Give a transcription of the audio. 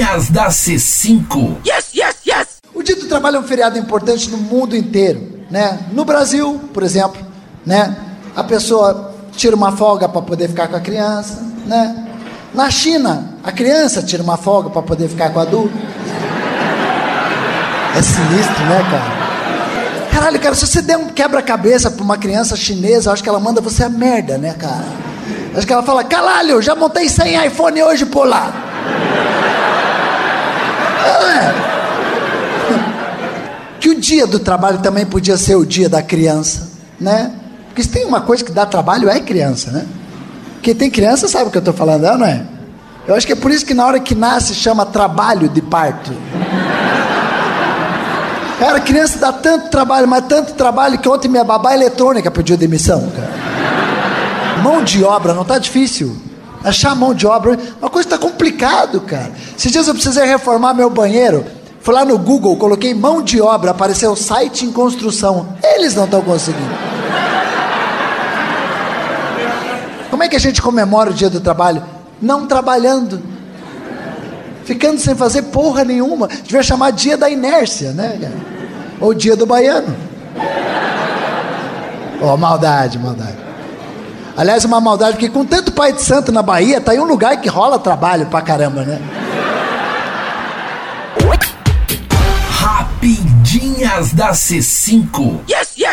Rapidinhas da C5. Yes, yes, yes! O Dia do Trabalho é um feriado importante no mundo inteiro, né? No Brasil, por exemplo, né? A pessoa tira uma folga para poder ficar com a criança, né? Na China, a criança tira uma folga para poder ficar com o adulto. É sinistro, né, cara? Caralho, cara, se você der um quebra-cabeça para uma criança chinesa, eu acho que ela manda você a merda, né, cara? Acho que ela fala, caralho, já montei 100 iPhone hoje por lá. É. Que o dia do trabalho também podia ser o dia da criança, né? Porque se tem uma coisa que dá trabalho é criança, né? Quem tem criança sabe o que eu estou falando, não é? Eu acho que é por isso que na hora que nasce chama trabalho de parto. Cara, criança dá tanto trabalho, mas tanto trabalho que ontem minha babá eletrônica pediu demissão, cara. Mão de obra, não tá difícil. Achar mão de obra, uma coisa está complicado, cara. Esses dias eu precisei reformar meu banheiro. Fui lá no Google, coloquei mão de obra, apareceu site em construção. Eles não estão conseguindo. Como é que a gente comemora o dia do trabalho? Não trabalhando. Ficando sem fazer porra nenhuma. Devia chamar dia da inércia, né? Ou dia do baiano. Ó, oh, maldade, maldade. Aliás, uma maldade, porque com tanto pai de santo na Bahia, tá em um lugar que rola trabalho pra caramba, né? Rapidinhas da C5. Yes, yes!